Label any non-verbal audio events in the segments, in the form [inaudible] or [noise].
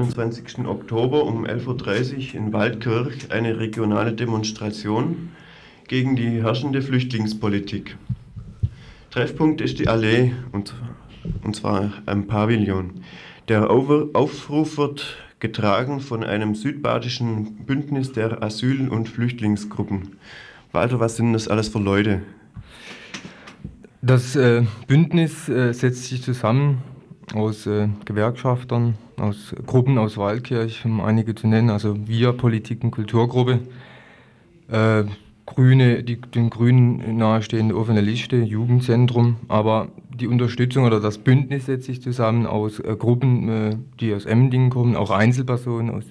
21. Oktober um 11.30 Uhr in Waldkirch eine regionale Demonstration gegen die herrschende Flüchtlingspolitik. Treffpunkt ist die Allee und, und zwar am Pavillon. Der Aufruf wird getragen von einem südbadischen Bündnis der Asyl- und Flüchtlingsgruppen. Walter, was sind das alles für Leute? Das äh, Bündnis äh, setzt sich zusammen aus äh, Gewerkschaftern, aus Gruppen aus Waldkirch, um einige zu nennen, also wir, Politik- und Kulturgruppe, äh, Grüne, die den Grünen nahestehende offene Liste, Jugendzentrum, aber die Unterstützung oder das Bündnis setzt sich zusammen aus äh, Gruppen, äh, die aus Emmendingen kommen, auch Einzelpersonen, aus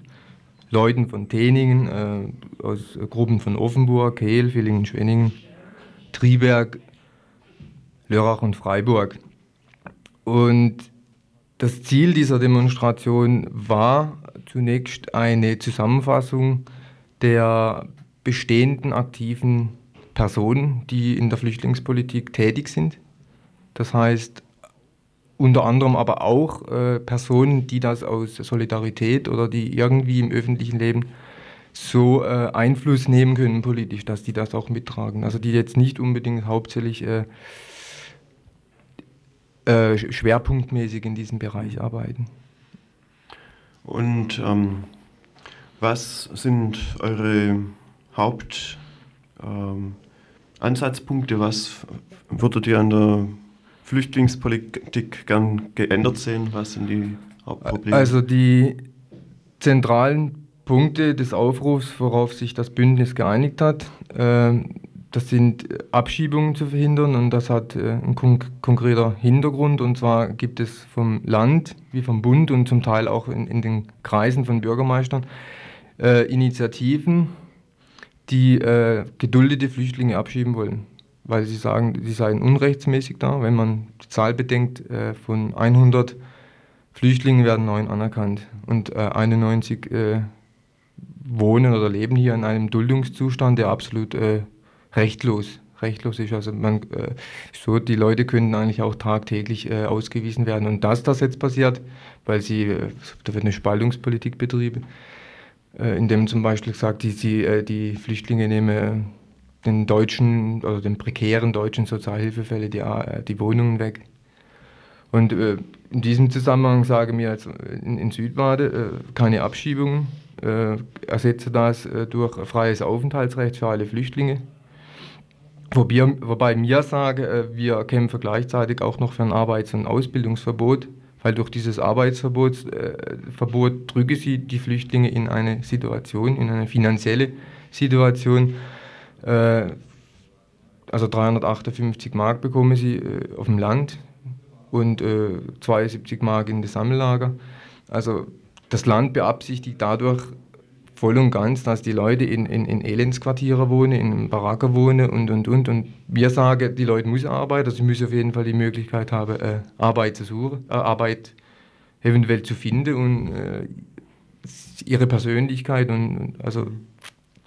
Leuten von Teningen, äh, aus Gruppen von Offenburg, Kehl, Villingen, Schwenningen, Triberg, Lörrach und Freiburg. Und das Ziel dieser Demonstration war zunächst eine Zusammenfassung der bestehenden aktiven Personen, die in der Flüchtlingspolitik tätig sind. Das heißt, unter anderem aber auch äh, Personen, die das aus Solidarität oder die irgendwie im öffentlichen Leben so äh, Einfluss nehmen können politisch, dass die das auch mittragen. Also die jetzt nicht unbedingt hauptsächlich äh, äh schwerpunktmäßig in diesem Bereich arbeiten. Und ähm, was sind eure Hauptansatzpunkte? Ähm, was würdet ihr an der Flüchtlingspolitik gern geändert sehen? Was sind die Hauptprobleme? Also die zentralen Punkte des Aufrufs, worauf sich das Bündnis geeinigt hat, äh, das sind Abschiebungen zu verhindern und das hat äh, ein konk konkreter Hintergrund. Und zwar gibt es vom Land wie vom Bund und zum Teil auch in, in den Kreisen von Bürgermeistern äh, Initiativen, die äh, geduldete Flüchtlinge abschieben wollen. Weil sie sagen, sie seien unrechtsmäßig da. Wenn man die Zahl bedenkt, äh, von 100 Flüchtlingen werden neun anerkannt. Und 91 äh, äh, wohnen oder leben hier in einem Duldungszustand, der absolut rechtlos rechtlos ist. Also man, so die Leute könnten eigentlich auch tagtäglich ausgewiesen werden. Und dass das jetzt passiert, weil sie, da wird eine Spaltungspolitik betrieben, indem zum Beispiel sagt, die, die, die Flüchtlinge nehmen den deutschen oder den prekären deutschen Sozialhilfefällen die, äh, die Wohnungen weg. Und äh, in diesem Zusammenhang sagen wir jetzt in, in Südbade äh, keine Abschiebungen, äh, ersetze das äh, durch freies Aufenthaltsrecht für alle Flüchtlinge. Wobei, wobei mir sage, äh, wir kämpfen gleichzeitig auch noch für ein Arbeits- und Ausbildungsverbot, weil durch dieses Arbeitsverbot Verbot drücke sie die Flüchtlinge in eine Situation, in eine finanzielle Situation, äh, also 358 Mark bekommen sie äh, auf dem Land und äh, 72 Mark in das Sammellager. Also das Land beabsichtigt dadurch voll und ganz, dass die Leute in, in, in Elendsquartiere wohnen, in Baracker wohnen und und und. Und wir sagen, die Leute müssen arbeiten, also sie müssen auf jeden Fall die Möglichkeit haben, äh, Arbeit zu suchen, äh, Arbeit eventuell zu finden und äh, ihre Persönlichkeit und, und also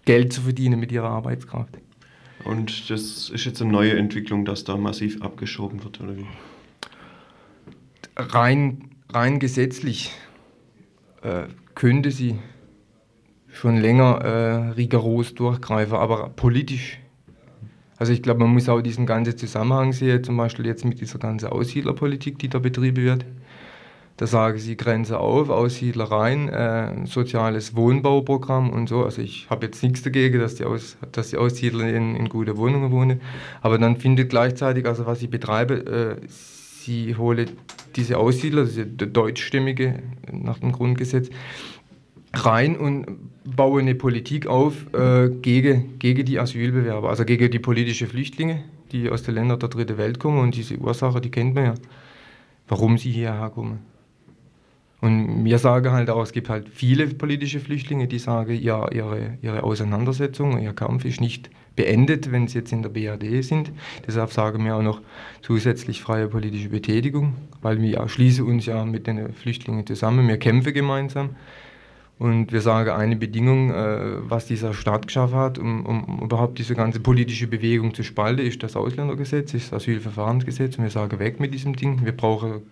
Geld zu verdienen mit ihrer Arbeitskraft. Und das ist jetzt eine neue Entwicklung, dass da massiv abgeschoben wird, oder wie? Rein, rein gesetzlich äh, könnte sie schon länger äh, rigoros durchgreifen, aber politisch. Also ich glaube, man muss auch diesen ganzen Zusammenhang sehen, zum Beispiel jetzt mit dieser ganzen Aussiedlerpolitik, die da betrieben wird. Da sagen sie Grenze auf, Aussiedler rein, äh, soziales Wohnbauprogramm und so. Also ich habe jetzt nichts dagegen, dass die, Aus, dass die Aussiedler in, in gute Wohnungen wohnen. Aber dann findet gleichzeitig, also was sie betreiben, äh, sie holen diese Aussiedler, diese deutschstämmige nach dem Grundgesetz, rein und bauen eine Politik auf äh, gegen, gegen die Asylbewerber, also gegen die politischen Flüchtlinge, die aus den Ländern der dritten Welt kommen. Und diese Ursache, die kennt man ja, warum sie hierher kommen. Und wir sagen halt auch, es gibt halt viele politische Flüchtlinge, die sagen, ja, ihre, ihre Auseinandersetzung, ihr Kampf ist nicht beendet, wenn sie jetzt in der BRD sind. Deshalb sagen wir auch noch zusätzlich freie politische Betätigung, weil wir schließen uns ja mit den Flüchtlingen zusammen, wir kämpfen gemeinsam. Und wir sagen, eine Bedingung, äh, was dieser Staat geschafft hat, um, um, überhaupt diese ganze politische Bewegung zu spalten, ist das Ausländergesetz, ist das Asylverfahrensgesetz. Und wir sagen, weg mit diesem Ding. Wir brauchen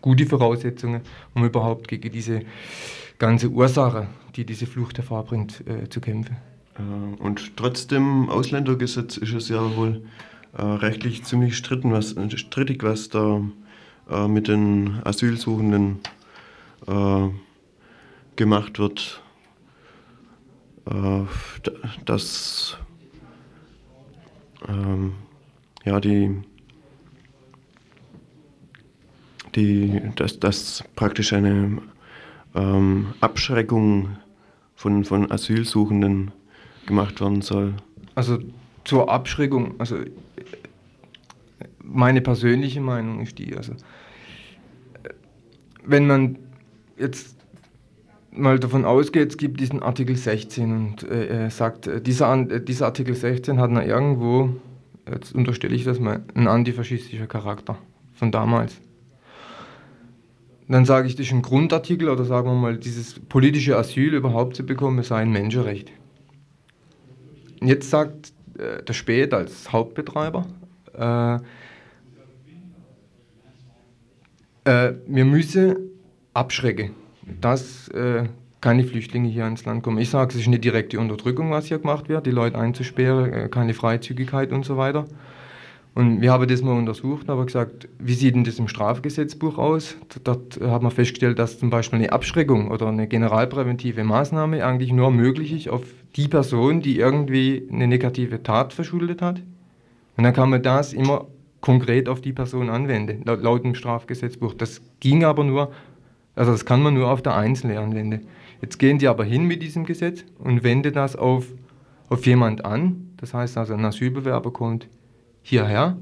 gute Voraussetzungen, um überhaupt gegen diese ganze Ursache, die diese Flucht hervorbringt, äh, zu kämpfen. Äh, und trotz dem Ausländergesetz ist es ja wohl rechtlich ziemlich stritten, was, strittig, was da mit den Asylsuchenden äh, gemacht wird. Äh, dass ähm, ja, die, die, dass, dass praktisch eine ähm, Abschreckung von, von Asylsuchenden gemacht werden soll. Also zur Abschreckung, also meine persönliche Meinung ist die, also wenn man jetzt mal davon ausgeht, es gibt diesen Artikel 16 und äh, sagt, äh, dieser, äh, dieser Artikel 16 hat na irgendwo, jetzt unterstelle ich das mal, einen antifaschistischen Charakter von damals. Dann sage ich, das ist ein Grundartikel oder sagen wir mal, dieses politische Asyl überhaupt zu bekommen, sei ein Menschenrecht. Jetzt sagt äh, der Spät als Hauptbetreiber, äh, äh, wir müssen abschrecken, dass äh, keine Flüchtlinge hier ins Land kommen. Ich sage, es ist eine direkte Unterdrückung, was hier gemacht wird, die Leute einzusperren, äh, keine Freizügigkeit und so weiter. Und wir haben das mal untersucht, aber gesagt, wie sieht denn das im Strafgesetzbuch aus? Dort haben wir festgestellt, dass zum Beispiel eine Abschreckung oder eine generalpräventive Maßnahme eigentlich nur möglich ist auf die Person, die irgendwie eine negative Tat verschuldet hat. Und dann kann man das immer konkret auf die Person anwenden, laut, laut dem Strafgesetzbuch. Das ging aber nur, also das kann man nur auf der Einzelne anwenden. Jetzt gehen die aber hin mit diesem Gesetz und wenden das auf, auf jemand an. Das heißt also, ein Asylbewerber kommt hierher.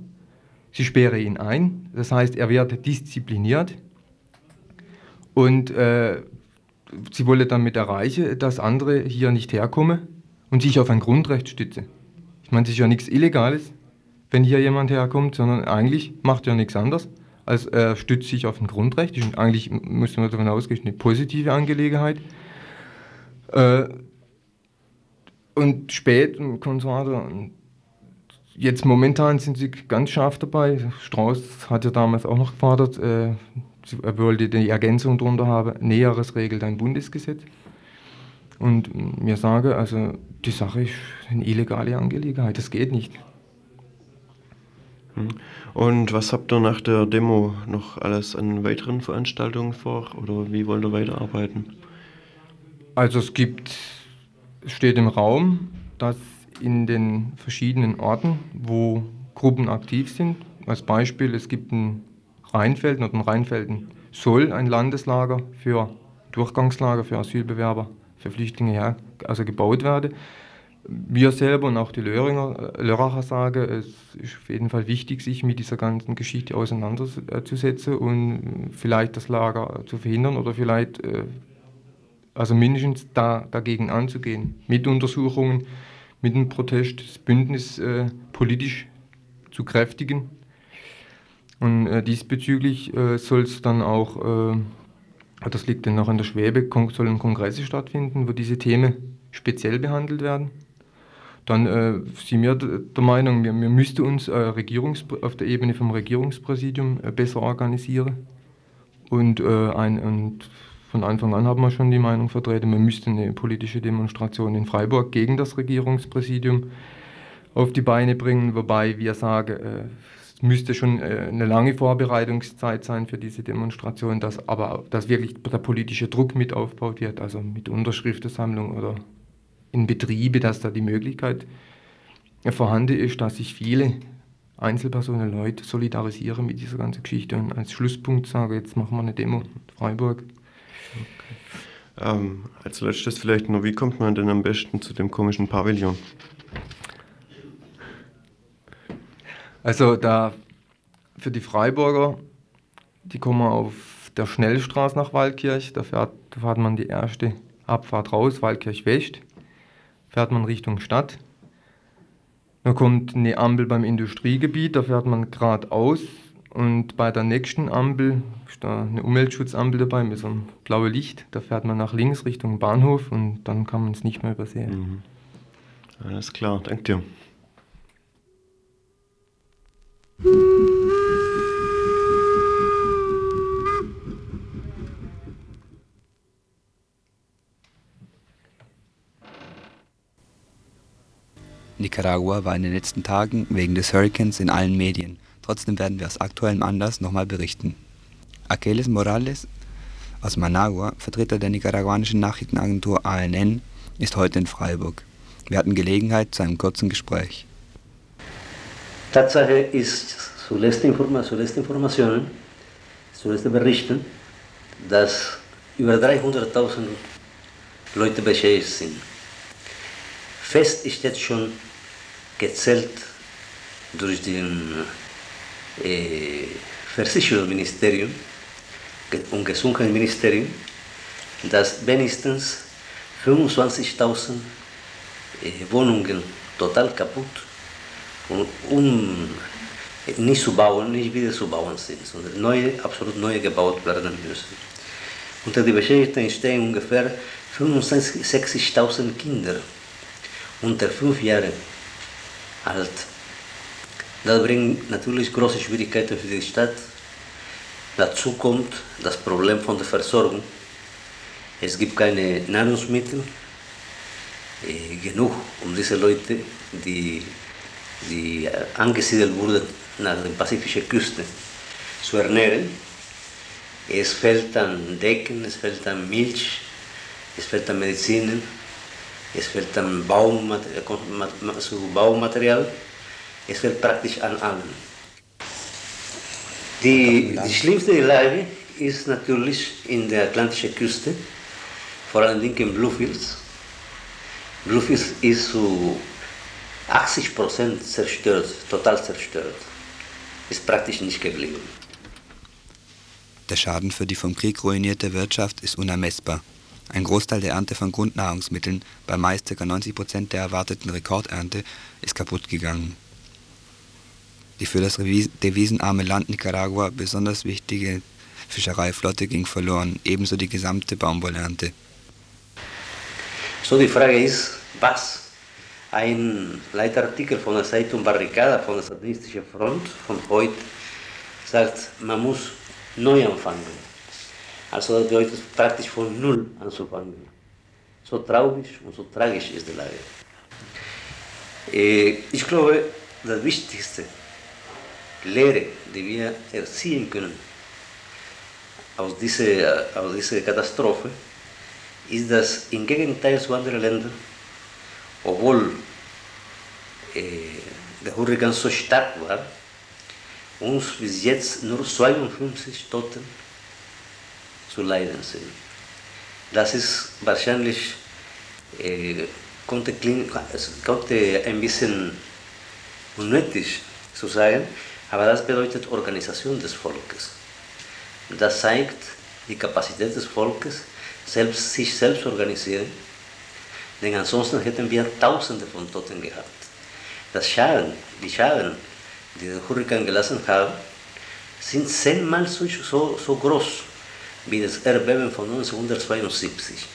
Sie sperre ihn ein, das heißt, er wird diszipliniert und äh, sie wolle damit erreichen, dass andere hier nicht herkommen und sich auf ein Grundrecht stützen. Ich meine, das ist ja nichts Illegales, wenn hier jemand herkommt, sondern eigentlich macht er nichts anderes, als er stützt sich auf ein Grundrecht. Und eigentlich müsste man davon ausgehen, eine positive Angelegenheit. Äh, und spät und Konservator Jetzt momentan sind sie ganz scharf dabei. Strauß hat ja damals auch noch gefordert, äh, er wollte die Ergänzung darunter haben, Näheres regelt ein Bundesgesetz. Und mir sage, also die Sache ist eine illegale Angelegenheit, das geht nicht. Hm. Und was habt ihr nach der Demo noch alles an weiteren Veranstaltungen vor oder wie wollt ihr weiterarbeiten? Also es gibt, steht im Raum, dass in den verschiedenen Orten, wo Gruppen aktiv sind. Als Beispiel, es gibt ein Rheinfelden oder ein Rheinfelden soll ein Landeslager für Durchgangslager für Asylbewerber, für Flüchtlinge her, also gebaut werden. Wir selber und auch die Löhringer, Lörracher sagen, es ist auf jeden Fall wichtig, sich mit dieser ganzen Geschichte auseinanderzusetzen und vielleicht das Lager zu verhindern oder vielleicht äh, also mindestens da, dagegen anzugehen mit Untersuchungen, mit dem Protest das Bündnis äh, politisch zu kräftigen. Und äh, diesbezüglich äh, soll es dann auch, äh, das liegt dann noch an der Schwäbe, sollen Kongresse stattfinden, wo diese Themen speziell behandelt werden. Dann äh, sind wir der Meinung, wir, wir müssten uns äh, Regierungs auf der Ebene vom Regierungspräsidium äh, besser organisieren. Und, ein, und von Anfang an haben wir schon die Meinung vertreten, man müsste eine politische Demonstration in Freiburg gegen das Regierungspräsidium auf die Beine bringen, wobei wir sagen, äh, es müsste schon äh, eine lange Vorbereitungszeit sein für diese Demonstration, dass aber dass wirklich der politische Druck mit aufgebaut wird, also mit Unterschriftensammlung oder in Betriebe, dass da die Möglichkeit vorhanden ist, dass sich viele Einzelpersonen, Leute solidarisieren mit dieser ganzen Geschichte und als Schlusspunkt sage, jetzt machen wir eine Demo in Freiburg. Okay. Ähm, als letztes vielleicht noch, wie kommt man denn am besten zu dem komischen Pavillon? Also da für die Freiburger, die kommen auf der Schnellstraße nach Waldkirch, da fährt, da fährt man die erste Abfahrt raus, Waldkirch West, fährt man Richtung Stadt. Da kommt eine Ampel beim Industriegebiet, da fährt man geradeaus und bei der nächsten Ampel ist da eine Umweltschutzampel dabei mit so einem blauen Licht. Da fährt man nach links Richtung Bahnhof und dann kann man es nicht mehr übersehen. Mhm. Alles klar, danke dir. Nicaragua war in den letzten Tagen wegen des Hurrikans in allen Medien. Trotzdem werden wir aus aktuellem Anlass nochmal berichten. Akeles Morales aus Managua, Vertreter der nicaraguanischen Nachrichtenagentur ANN, ist heute in Freiburg. Wir hatten Gelegenheit zu einem kurzen Gespräch. Tatsache ist, zuletzt, Informa zuletzt Informationen, zuletzt Berichten, dass über 300.000 Leute beschädigt sind. Fest ist jetzt schon gezählt durch den äh, Versicherungsministerium und Gesundheitsministerium, dass wenigstens 25.000 äh, Wohnungen total kaputt und um nicht zu bauen, nicht wieder zu bauen sind, sondern neue, absolut neue gebaut werden müssen. Unter den Beschädigten stehen ungefähr 65.000 Kinder unter fünf Jahren alt. Das bringt natürlich große Schwierigkeiten für die Stadt. Dazu kommt das Problem von der Versorgung. Es gibt keine Nahrungsmittel äh, genug, um diese Leute, die, die angesiedelt wurden nach der pazifischen Küste, zu ernähren. Es fehlt an Decken, es fehlt an Milch, es fehlt an Medizinen, es fehlt an Baumaterial, es fehlt praktisch an allem. Die, die schlimmste Lage ist natürlich in der atlantischen Küste, vor allem in Bluefields. Bluefields ist zu 80 Prozent zerstört, total zerstört. Ist praktisch nicht geblieben. Der Schaden für die vom Krieg ruinierte Wirtschaft ist unermessbar. Ein Großteil der Ernte von Grundnahrungsmitteln, bei meist ca. 90 Prozent der erwarteten Rekordernte, ist kaputt gegangen. Die für das devisenarme Land Nicaragua besonders wichtige Fischereiflotte ging verloren, ebenso die gesamte Baumwollernte. So die Frage ist, was? Ein Leitartikel von der Zeitung Barricada von der Statistischen Front von heute sagt, man muss neu anfangen. Also das bedeutet praktisch von Null anzufangen. So traurig und so tragisch ist die Lage. Äh, ich glaube, das Wichtigste, Lehre, die wir erziehen können aus dieser, aus dieser Katastrophe, ist, dass im Gegenteil zu anderen Ländern, obwohl äh, der Hurrikan so stark war, uns bis jetzt nur 52 Toten zu leiden sind. Das ist wahrscheinlich, äh, konnte, konnte ein bisschen unnötig zu sagen, aber das bedeutet Organisation des Volkes. Das zeigt die Kapazität des Volkes, selbst, sich selbst organisieren, denn ansonsten hätten wir Tausende von Toten gehabt. Das Schaden, die Schaden, die den Hurrikan gelassen haben, sind zehnmal so, so, so groß wie das Erdbeben von 1972.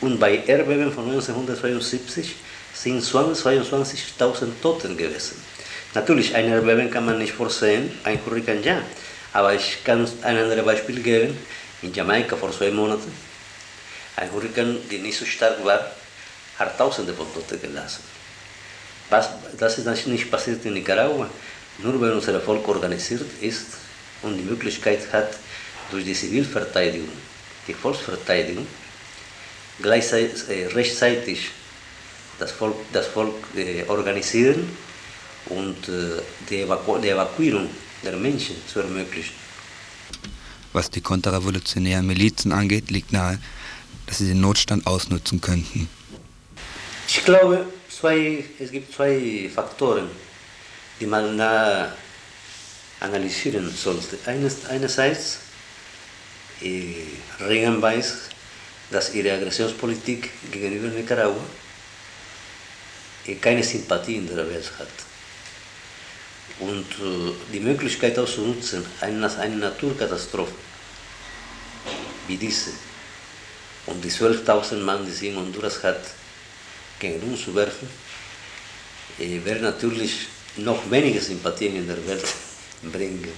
Und bei Erdbeben von 1972 sind 22.000 Toten gewesen. Natürlich, ein Erdbeben kann man nicht vorsehen, ein Hurrikan ja. Aber ich kann ein anderes Beispiel geben. In Jamaika vor zwei Monaten, ein Hurrikan, der nicht so stark war, hat Tausende von Toten gelassen. Was, das ist nicht passiert in Nicaragua. Nur wenn unser Volk organisiert ist und die Möglichkeit hat, durch die Zivilverteidigung, die Volksverteidigung, gleichzeitig, äh, rechtzeitig das Volk, das Volk äh, organisieren und äh, die, Evaku die Evakuierung der Menschen zu ermöglichen. Was die konterrevolutionären Milizen angeht, liegt nahe, dass sie den Notstand ausnutzen könnten. Ich glaube, zwei, es gibt zwei Faktoren, die man analysieren sollte. Eines, einerseits, Reagan weiß, dass ihre Aggressionspolitik gegenüber Nicaragua keine Sympathie in der Welt hat. Und die Möglichkeit auszunutzen, eine, Naturkatastrophe wie diese und die 12.000 Mann, die sie in Honduras hat, gegen uns zu werfen, äh, wäre natürlich noch weniger Sympathien in der Welt [laughs] bringen.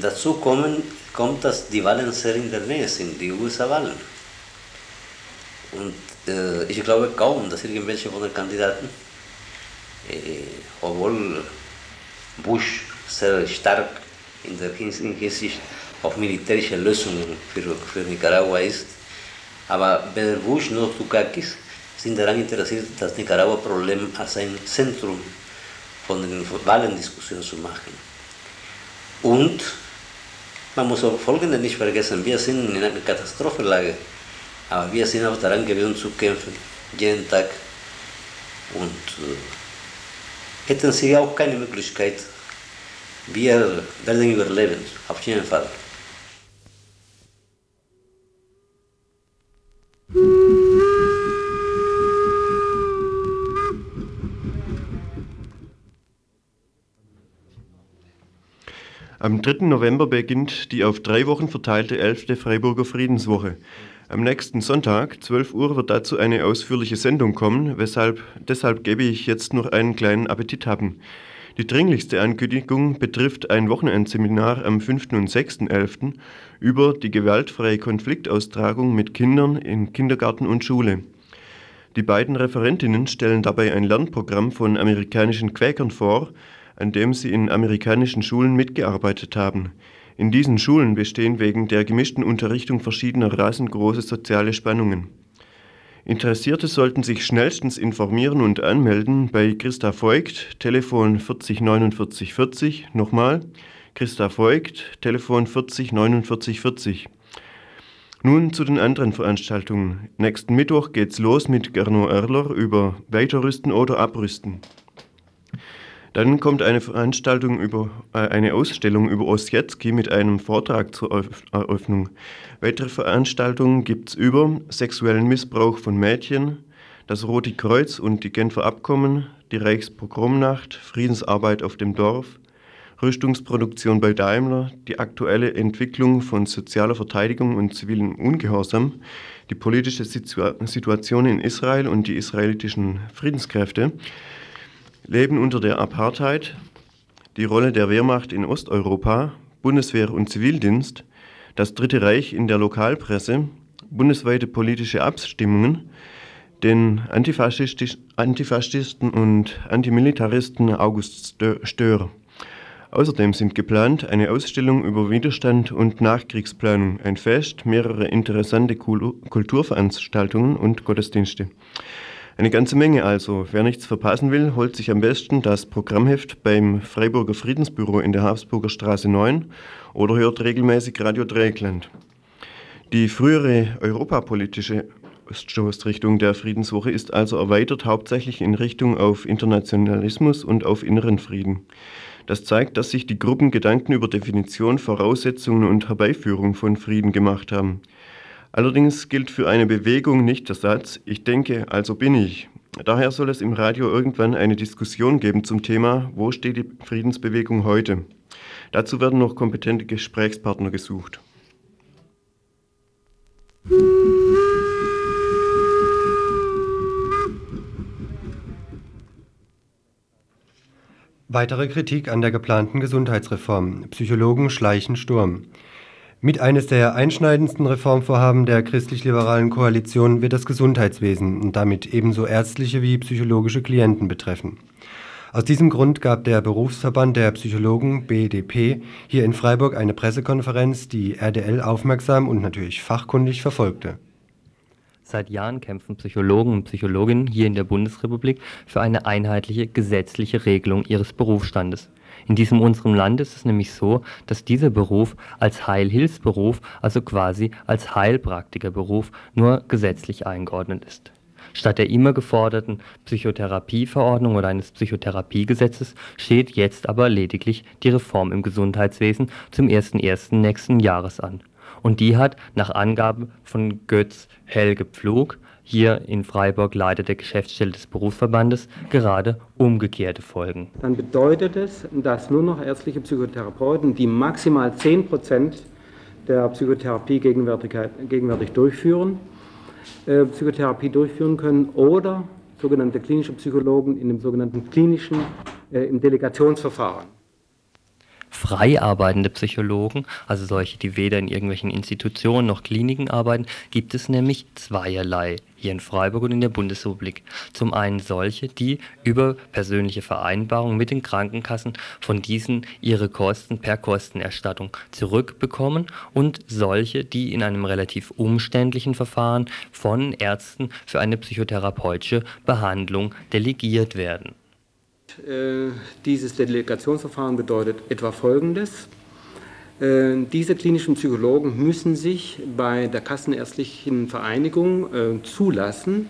Dazu kommen, kommt, dass die Wahlen sehr in der Nähe sind, die USA-Wahlen. Und äh, ich glaube kaum, dass irgendwelche von den Kandidaten äh, obwohl Bush sehr stark in der Hinsicht auf militärische Lösungen für, für Nicaragua ist. Aber weder Bush noch Dukakis sind daran interessiert, das Nicaragua-Problem als ein Zentrum von den Wahlendiskussionen zu machen. Und man muss auch Folgendes nicht vergessen, wir sind in einer Katastrophenlage, aber wir sind auch daran gewöhnt zu kämpfen, jeden Tag. Und äh, hätten sie auch keine Möglichkeit, wir werden überleben, auf jeden Fall. Am 3. November beginnt die auf drei Wochen verteilte 11. Freiburger Friedenswoche. Am nächsten Sonntag, 12 Uhr, wird dazu eine ausführliche Sendung kommen, weshalb, deshalb gebe ich jetzt noch einen kleinen Appetit haben. Die dringlichste Ankündigung betrifft ein Wochenendseminar am 5. und 6.11. über die gewaltfreie Konfliktaustragung mit Kindern in Kindergarten und Schule. Die beiden Referentinnen stellen dabei ein Lernprogramm von amerikanischen Quäkern vor, an dem sie in amerikanischen Schulen mitgearbeitet haben. In diesen Schulen bestehen wegen der gemischten Unterrichtung verschiedener Rassen große soziale Spannungen. Interessierte sollten sich schnellstens informieren und anmelden bei Christa Voigt, Telefon 40 49 40, nochmal, Christa Voigt, Telefon 40 49 40. Nun zu den anderen Veranstaltungen. Nächsten Mittwoch geht's los mit Gernot Erler über Weiterrüsten oder Abrüsten. Dann kommt eine Veranstaltung über äh, eine Ausstellung über Ossietzky mit einem Vortrag zur Eröffnung. Weitere Veranstaltungen gibt es über sexuellen Missbrauch von Mädchen, das Rote Kreuz und die Genfer Abkommen, die Reichspogromnacht, Friedensarbeit auf dem Dorf, Rüstungsproduktion bei Daimler, die aktuelle Entwicklung von sozialer Verteidigung und zivilem Ungehorsam, die politische Situation in Israel und die israelitischen Friedenskräfte, Leben unter der Apartheid, die Rolle der Wehrmacht in Osteuropa, Bundeswehr und Zivildienst, das Dritte Reich in der Lokalpresse, bundesweite politische Abstimmungen, den Antifaschisten und Antimilitaristen August Stör. Außerdem sind geplant eine Ausstellung über Widerstand und Nachkriegsplanung, ein Fest, mehrere interessante Kulturveranstaltungen und Gottesdienste. Eine ganze Menge also. Wer nichts verpassen will, holt sich am besten das Programmheft beim Freiburger Friedensbüro in der Habsburger Straße 9 oder hört regelmäßig Radio Dreieckland. Die frühere europapolitische Stoßrichtung der Friedenswoche ist also erweitert hauptsächlich in Richtung auf Internationalismus und auf inneren Frieden. Das zeigt, dass sich die Gruppen Gedanken über Definition, Voraussetzungen und Herbeiführung von Frieden gemacht haben. Allerdings gilt für eine Bewegung nicht der Satz, ich denke, also bin ich. Daher soll es im Radio irgendwann eine Diskussion geben zum Thema, wo steht die Friedensbewegung heute. Dazu werden noch kompetente Gesprächspartner gesucht. Weitere Kritik an der geplanten Gesundheitsreform. Psychologen schleichen Sturm. Mit eines der einschneidendsten Reformvorhaben der christlich-liberalen Koalition wird das Gesundheitswesen und damit ebenso ärztliche wie psychologische Klienten betreffen. Aus diesem Grund gab der Berufsverband der Psychologen BDP hier in Freiburg eine Pressekonferenz, die RDL aufmerksam und natürlich fachkundig verfolgte. Seit Jahren kämpfen Psychologen und Psychologinnen hier in der Bundesrepublik für eine einheitliche gesetzliche Regelung ihres Berufsstandes. In diesem unserem Land ist es nämlich so, dass dieser Beruf als Heilhilfsberuf, also quasi als Heilpraktikerberuf, nur gesetzlich eingeordnet ist. Statt der immer geforderten Psychotherapieverordnung oder eines Psychotherapiegesetzes steht jetzt aber lediglich die Reform im Gesundheitswesen zum 01.01. nächsten Jahres an. Und die hat nach Angabe von Götz Helge Pflug hier in Freiburg Leiter der Geschäftsstelle des Berufsverbandes, gerade umgekehrte Folgen. Dann bedeutet es, dass nur noch ärztliche Psychotherapeuten, die maximal 10 Prozent der Psychotherapie gegenwärtig durchführen, äh, Psychotherapie durchführen können oder sogenannte klinische Psychologen in dem sogenannten klinischen, äh, im Delegationsverfahren. Frei arbeitende Psychologen, also solche, die weder in irgendwelchen Institutionen noch Kliniken arbeiten, gibt es nämlich zweierlei hier in Freiburg und in der Bundesrepublik. Zum einen solche, die über persönliche Vereinbarungen mit den Krankenkassen von diesen ihre Kosten per Kostenerstattung zurückbekommen und solche, die in einem relativ umständlichen Verfahren von Ärzten für eine psychotherapeutische Behandlung delegiert werden. Äh, dieses Delegationsverfahren bedeutet etwa Folgendes. Äh, diese klinischen Psychologen müssen sich bei der Kassenärztlichen Vereinigung äh, zulassen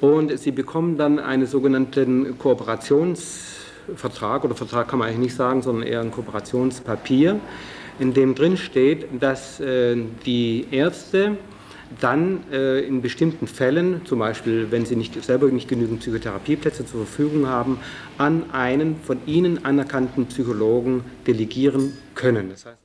und sie bekommen dann einen sogenannten Kooperationsvertrag oder Vertrag kann man eigentlich nicht sagen, sondern eher ein Kooperationspapier, in dem drin steht, dass die Ärzte dann äh, in bestimmten Fällen, zum Beispiel wenn sie nicht, selber nicht genügend Psychotherapieplätze zur Verfügung haben, an einen von ihnen anerkannten Psychologen delegieren können. Das heißt,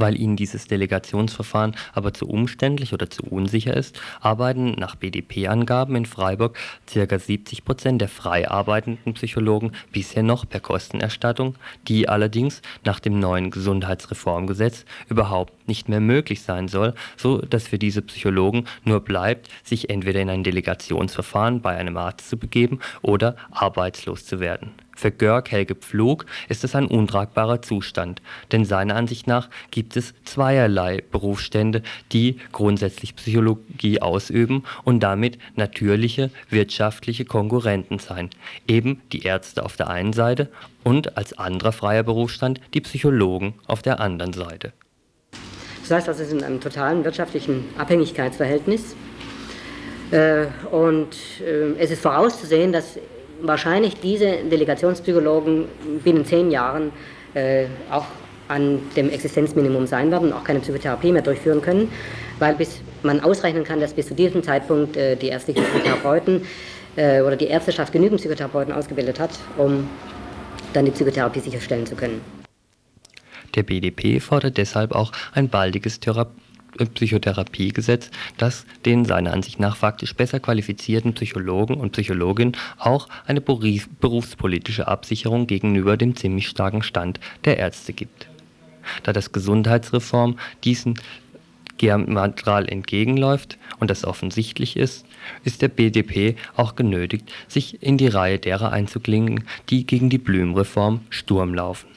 weil ihnen dieses Delegationsverfahren aber zu umständlich oder zu unsicher ist, arbeiten nach BDP-Angaben in Freiburg ca. 70 Prozent der frei arbeitenden Psychologen bisher noch per Kostenerstattung, die allerdings nach dem neuen Gesundheitsreformgesetz überhaupt nicht mehr möglich sein soll, so dass für diese Psychologen nur bleibt, sich entweder in ein Delegationsverfahren bei einem Arzt zu begeben oder arbeitslos zu werden. Für Görg Helge Pflug ist es ein untragbarer Zustand, denn seiner Ansicht nach gibt es zweierlei Berufsstände, die grundsätzlich Psychologie ausüben und damit natürliche wirtschaftliche Konkurrenten sein. Eben die Ärzte auf der einen Seite und als anderer freier Berufsstand die Psychologen auf der anderen Seite. Das heißt, es ist in einem totalen wirtschaftlichen Abhängigkeitsverhältnis. Äh, und äh, es ist vorauszusehen, dass wahrscheinlich diese Delegationspsychologen binnen zehn Jahren äh, auch an dem Existenzminimum sein werden und auch keine Psychotherapie mehr durchführen können, weil bis man ausrechnen kann, dass bis zu diesem Zeitpunkt äh, die ärztlichen Psychotherapeuten äh, oder die Ärzteschaft genügend Psychotherapeuten ausgebildet hat, um dann die Psychotherapie sicherstellen zu können. Der BDP fordert deshalb auch ein baldiges Therapie Psychotherapiegesetz, das den seiner Ansicht nach faktisch besser qualifizierten Psychologen und Psychologinnen auch eine berufspolitische Absicherung gegenüber dem ziemlich starken Stand der Ärzte gibt. Da das Gesundheitsreform diesen diametral entgegenläuft und das offensichtlich ist, ist der BDP auch genötigt, sich in die Reihe derer einzuklingen, die gegen die Blümreform Sturm laufen.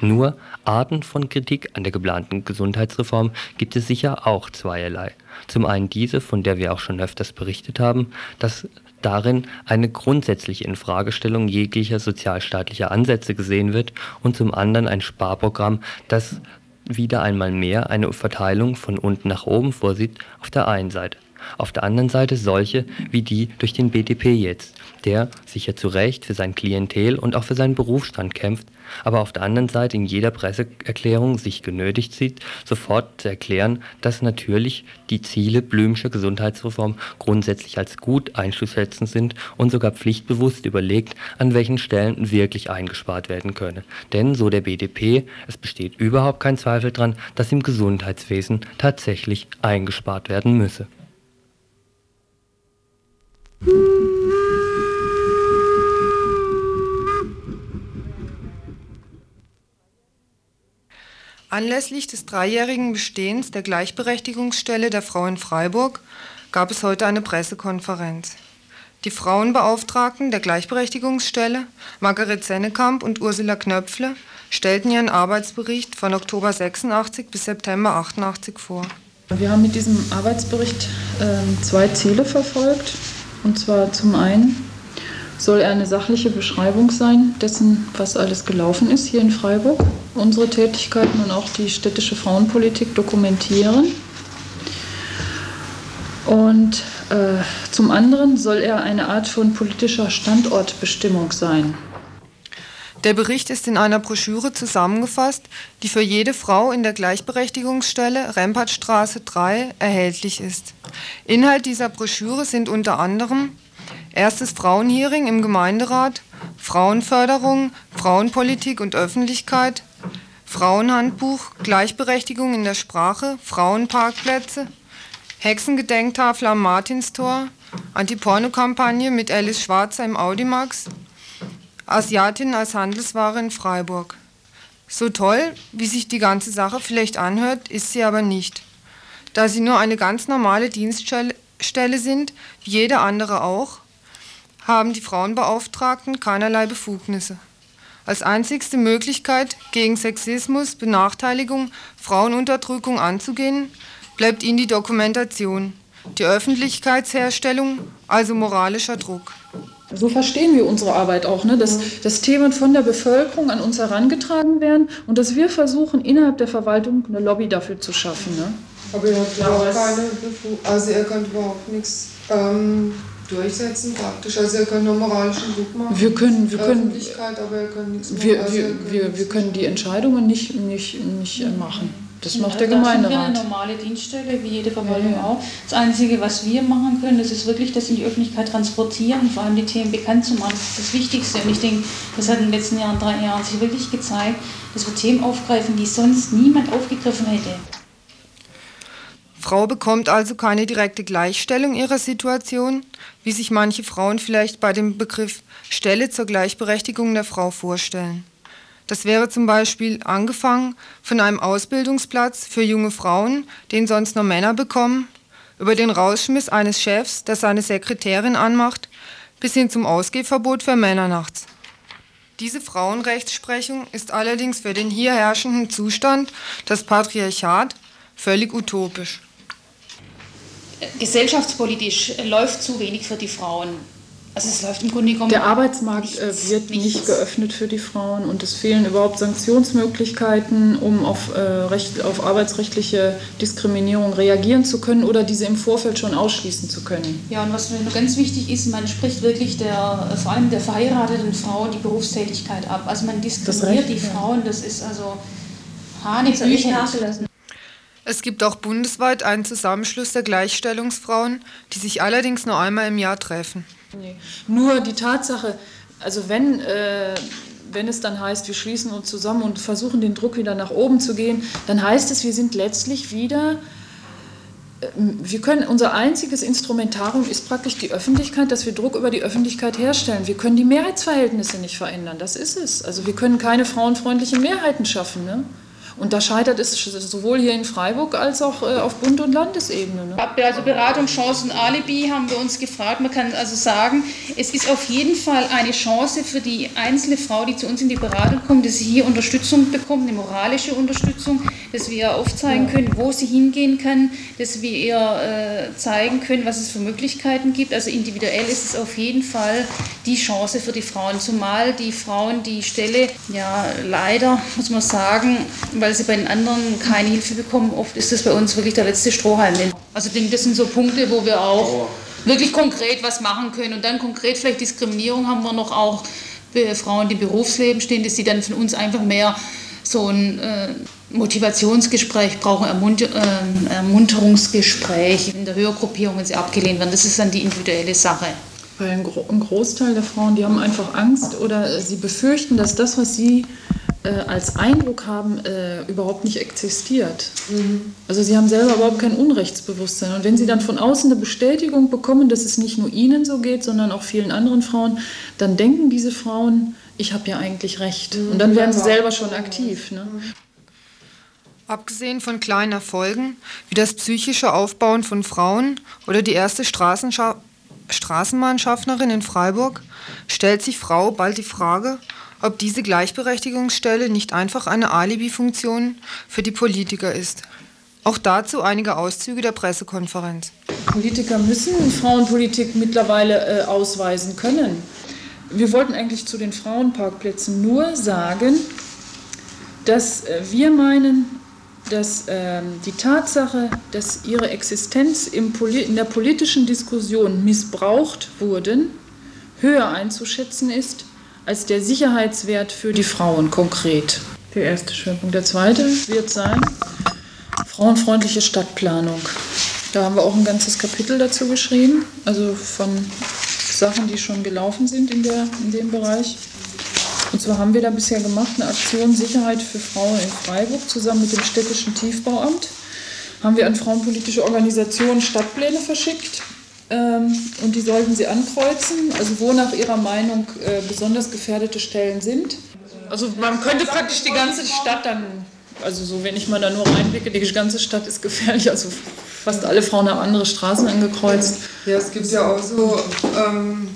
Nur Arten von Kritik an der geplanten Gesundheitsreform gibt es sicher auch zweierlei. Zum einen diese, von der wir auch schon öfters berichtet haben, dass darin eine grundsätzliche Infragestellung jeglicher sozialstaatlicher Ansätze gesehen wird und zum anderen ein Sparprogramm, das wieder einmal mehr eine Verteilung von unten nach oben vorsieht auf der einen Seite. Auf der anderen Seite solche wie die durch den BDP jetzt, der sicher zu Recht für sein Klientel und auch für seinen Berufsstand kämpft, aber auf der anderen Seite in jeder Presseerklärung sich genötigt sieht, sofort zu erklären, dass natürlich die Ziele Blümscher Gesundheitsreform grundsätzlich als gut einzuschätzen sind und sogar pflichtbewusst überlegt, an welchen Stellen wirklich eingespart werden könne. Denn, so der BDP, es besteht überhaupt kein Zweifel daran, dass im Gesundheitswesen tatsächlich eingespart werden müsse. Anlässlich des dreijährigen Bestehens der Gleichberechtigungsstelle der Frau in Freiburg gab es heute eine Pressekonferenz. Die Frauenbeauftragten der Gleichberechtigungsstelle, Margaret Sennekamp und Ursula Knöpfle, stellten ihren Arbeitsbericht von Oktober 86 bis September 88 vor. Wir haben mit diesem Arbeitsbericht äh, zwei Ziele verfolgt. Und zwar zum einen soll er eine sachliche Beschreibung sein dessen, was alles gelaufen ist hier in Freiburg, unsere Tätigkeiten und auch die städtische Frauenpolitik dokumentieren. Und äh, zum anderen soll er eine Art von politischer Standortbestimmung sein. Der Bericht ist in einer Broschüre zusammengefasst, die für jede Frau in der Gleichberechtigungsstelle Rempertstraße 3 erhältlich ist. Inhalt dieser Broschüre sind unter anderem Erstes Frauenhearing im Gemeinderat, Frauenförderung, Frauenpolitik und Öffentlichkeit, Frauenhandbuch, Gleichberechtigung in der Sprache, Frauenparkplätze, Hexengedenktafel am Martinstor, Antiporno-Kampagne mit Alice Schwarzer im Audimax, Asiatin als Handelsware in Freiburg. So toll, wie sich die ganze Sache vielleicht anhört, ist sie aber nicht. Da sie nur eine ganz normale Dienststelle sind, wie jede andere auch, haben die Frauenbeauftragten keinerlei Befugnisse. Als einzigste Möglichkeit, gegen Sexismus, Benachteiligung, Frauenunterdrückung anzugehen, bleibt ihnen die Dokumentation, die Öffentlichkeitsherstellung, also moralischer Druck. So verstehen wir unsere Arbeit auch, ne? dass, dass Themen von der Bevölkerung an uns herangetragen werden und dass wir versuchen, innerhalb der Verwaltung eine Lobby dafür zu schaffen. Ne? Aber ihr habt überhaupt keine Befug also ihr könnt überhaupt nichts ähm, durchsetzen praktisch. Also ihr könnt nur moralischen Druck machen. Wir können, wir können, aber ihr könnt nichts machen. Wir, Also wir, könnt wir, wir können die Entscheidungen nicht, nicht, nicht äh, machen. Das macht der Da sind wir Gemeinderat. eine normale Dienststelle, wie jede Verwaltung Ja, ja. auch. Das Einzige, was wir machen können, das ist wirklich das in die Öffentlichkeit transportieren, vor allem die Themen bekannt zu machen. Das ist das Wichtigste. Und ich denke, das hat in den letzten Jahren, drei Jahren sich wirklich gezeigt, dass wir Themen aufgreifen, die sonst niemand aufgegriffen hätte. Frau bekommt also keine direkte Gleichstellung ihrer Situation, wie sich manche Frauen vielleicht bei dem Begriff Stelle zur Gleichberechtigung der Frau vorstellen. Das wäre zum Beispiel angefangen von einem Ausbildungsplatz für junge Frauen, den sonst nur Männer bekommen, über den Rausschmiss eines Chefs, der seine Sekretärin anmacht, bis hin zum Ausgehverbot für Männer nachts. Diese Frauenrechtsprechung ist allerdings für den hier herrschenden Zustand, das Patriarchat, völlig utopisch. Gesellschaftspolitisch läuft zu wenig für die Frauen. Also es läuft im Grunde genommen. Der Arbeitsmarkt äh, wird nicht geöffnet für die Frauen und es fehlen überhaupt Sanktionsmöglichkeiten, um auf, äh, recht, auf arbeitsrechtliche Diskriminierung reagieren zu können oder diese im Vorfeld schon ausschließen zu können. Ja, und was mir noch ganz wichtig ist, man spricht wirklich der, vor allem der verheirateten Frauen die Berufstätigkeit ab. Also man diskriminiert Recht, die ja. Frauen, das ist also Hanebüchen. Es gibt auch bundesweit einen Zusammenschluss der Gleichstellungsfrauen, die sich allerdings nur einmal im Jahr treffen. Nee. Nur die Tatsache, also wenn, äh, wenn es dann heißt, wir schließen uns zusammen und versuchen den Druck wieder nach oben zu gehen, dann heißt es, wir sind letztlich wieder, äh, wir können, unser einziges Instrumentarium ist praktisch die Öffentlichkeit, dass wir Druck über die Öffentlichkeit herstellen. Wir können die Mehrheitsverhältnisse nicht verändern, das ist es. Also wir können keine frauenfreundlichen Mehrheiten schaffen. Ne? Und da scheitert es sowohl hier in Freiburg als auch äh, auf Bund- und Landesebene. Ne? Also Beratungschancen, Alibi haben wir uns gefragt. Man kann also sagen, es ist auf jeden Fall eine Chance für die einzelne Frau, die zu uns in die Beratung kommt, dass sie hier Unterstützung bekommt, eine moralische Unterstützung, dass wir ihr aufzeigen können, wo sie hingehen kann, dass wir ihr äh, zeigen können, was es für Möglichkeiten gibt. Also individuell ist es auf jeden Fall die Chance für die Frauen, zumal die Frauen die Stelle, ja leider muss man sagen, weil sie bei den anderen keine Hilfe bekommen, oft ist das bei uns wirklich der letzte Strohhalm. Also ich denke, das sind so Punkte, wo wir auch wirklich konkret was machen können. Und dann konkret vielleicht Diskriminierung haben wir noch auch für Frauen, die im Berufsleben stehen, dass sie dann von uns einfach mehr so ein äh, Motivationsgespräch brauchen, Ermunter, äh, Ermunterungsgespräch in der Höhergruppierung, wenn sie abgelehnt werden. Das ist dann die individuelle Sache. Weil ein, Gro ein Großteil der Frauen, die haben einfach Angst oder sie befürchten, dass das, was sie als Eindruck haben, äh, überhaupt nicht existiert. Also sie haben selber überhaupt kein Unrechtsbewusstsein. Und wenn sie dann von außen eine Bestätigung bekommen, dass es nicht nur ihnen so geht, sondern auch vielen anderen Frauen, dann denken diese Frauen, ich habe ja eigentlich recht. Und dann werden sie selber schon aktiv. Ne? Abgesehen von kleinen Erfolgen, wie das psychische Aufbauen von Frauen oder die erste Straßenscha Straßenbahnschaffnerin in Freiburg, stellt sich Frau bald die Frage, ob diese Gleichberechtigungsstelle nicht einfach eine Alibi-Funktion für die Politiker ist. Auch dazu einige Auszüge der Pressekonferenz. Politiker müssen Frauenpolitik mittlerweile äh, ausweisen können. Wir wollten eigentlich zu den Frauenparkplätzen nur sagen, dass äh, wir meinen, dass ähm, die Tatsache, dass ihre Existenz in der politischen Diskussion missbraucht wurden, höher einzuschätzen ist als der Sicherheitswert für die Frauen konkret. Der erste Schwerpunkt. Der zweite wird sein frauenfreundliche Stadtplanung. Da haben wir auch ein ganzes Kapitel dazu geschrieben, also von Sachen, die schon gelaufen sind in, der, in dem Bereich. Und zwar haben wir da bisher gemacht eine Aktion Sicherheit für Frauen in Freiburg zusammen mit dem städtischen Tiefbauamt. Haben wir an frauenpolitische Organisationen Stadtpläne verschickt ähm, und die sollten sie ankreuzen, also wo nach ihrer Meinung äh, besonders gefährdete Stellen sind. Also man könnte praktisch die ganze Stadt dann, also so wenn ich mal da nur reinblicke, die ganze Stadt ist gefährlich. Also fast alle Frauen haben andere Straßen angekreuzt. Ja, es gibt ja auch so ähm,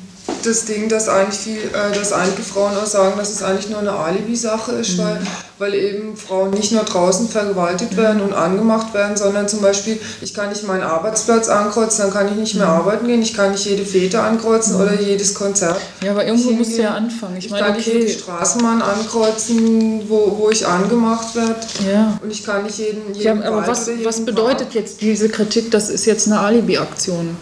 das Ding, dass eigentlich viel, äh, dass einige Frauen auch sagen, dass es eigentlich nur eine Alibi-Sache ist, mhm. weil, weil eben Frauen nicht nur draußen vergewaltigt mhm. werden und angemacht werden, sondern zum Beispiel, ich kann nicht meinen Arbeitsplatz ankreuzen, dann kann ich nicht mehr mhm. arbeiten gehen, ich kann nicht jede Fete ankreuzen mhm. oder jedes Konzert. Ja, aber irgendwo musst du ja anfangen. Ich, ich meine, kann okay. nicht jede Straßenbahn ankreuzen, wo, wo ich angemacht werde. Ja. Und ich kann nicht jeden, jeden ja, aber was, was bedeutet jetzt diese Kritik, das ist jetzt eine Alibi-Aktion?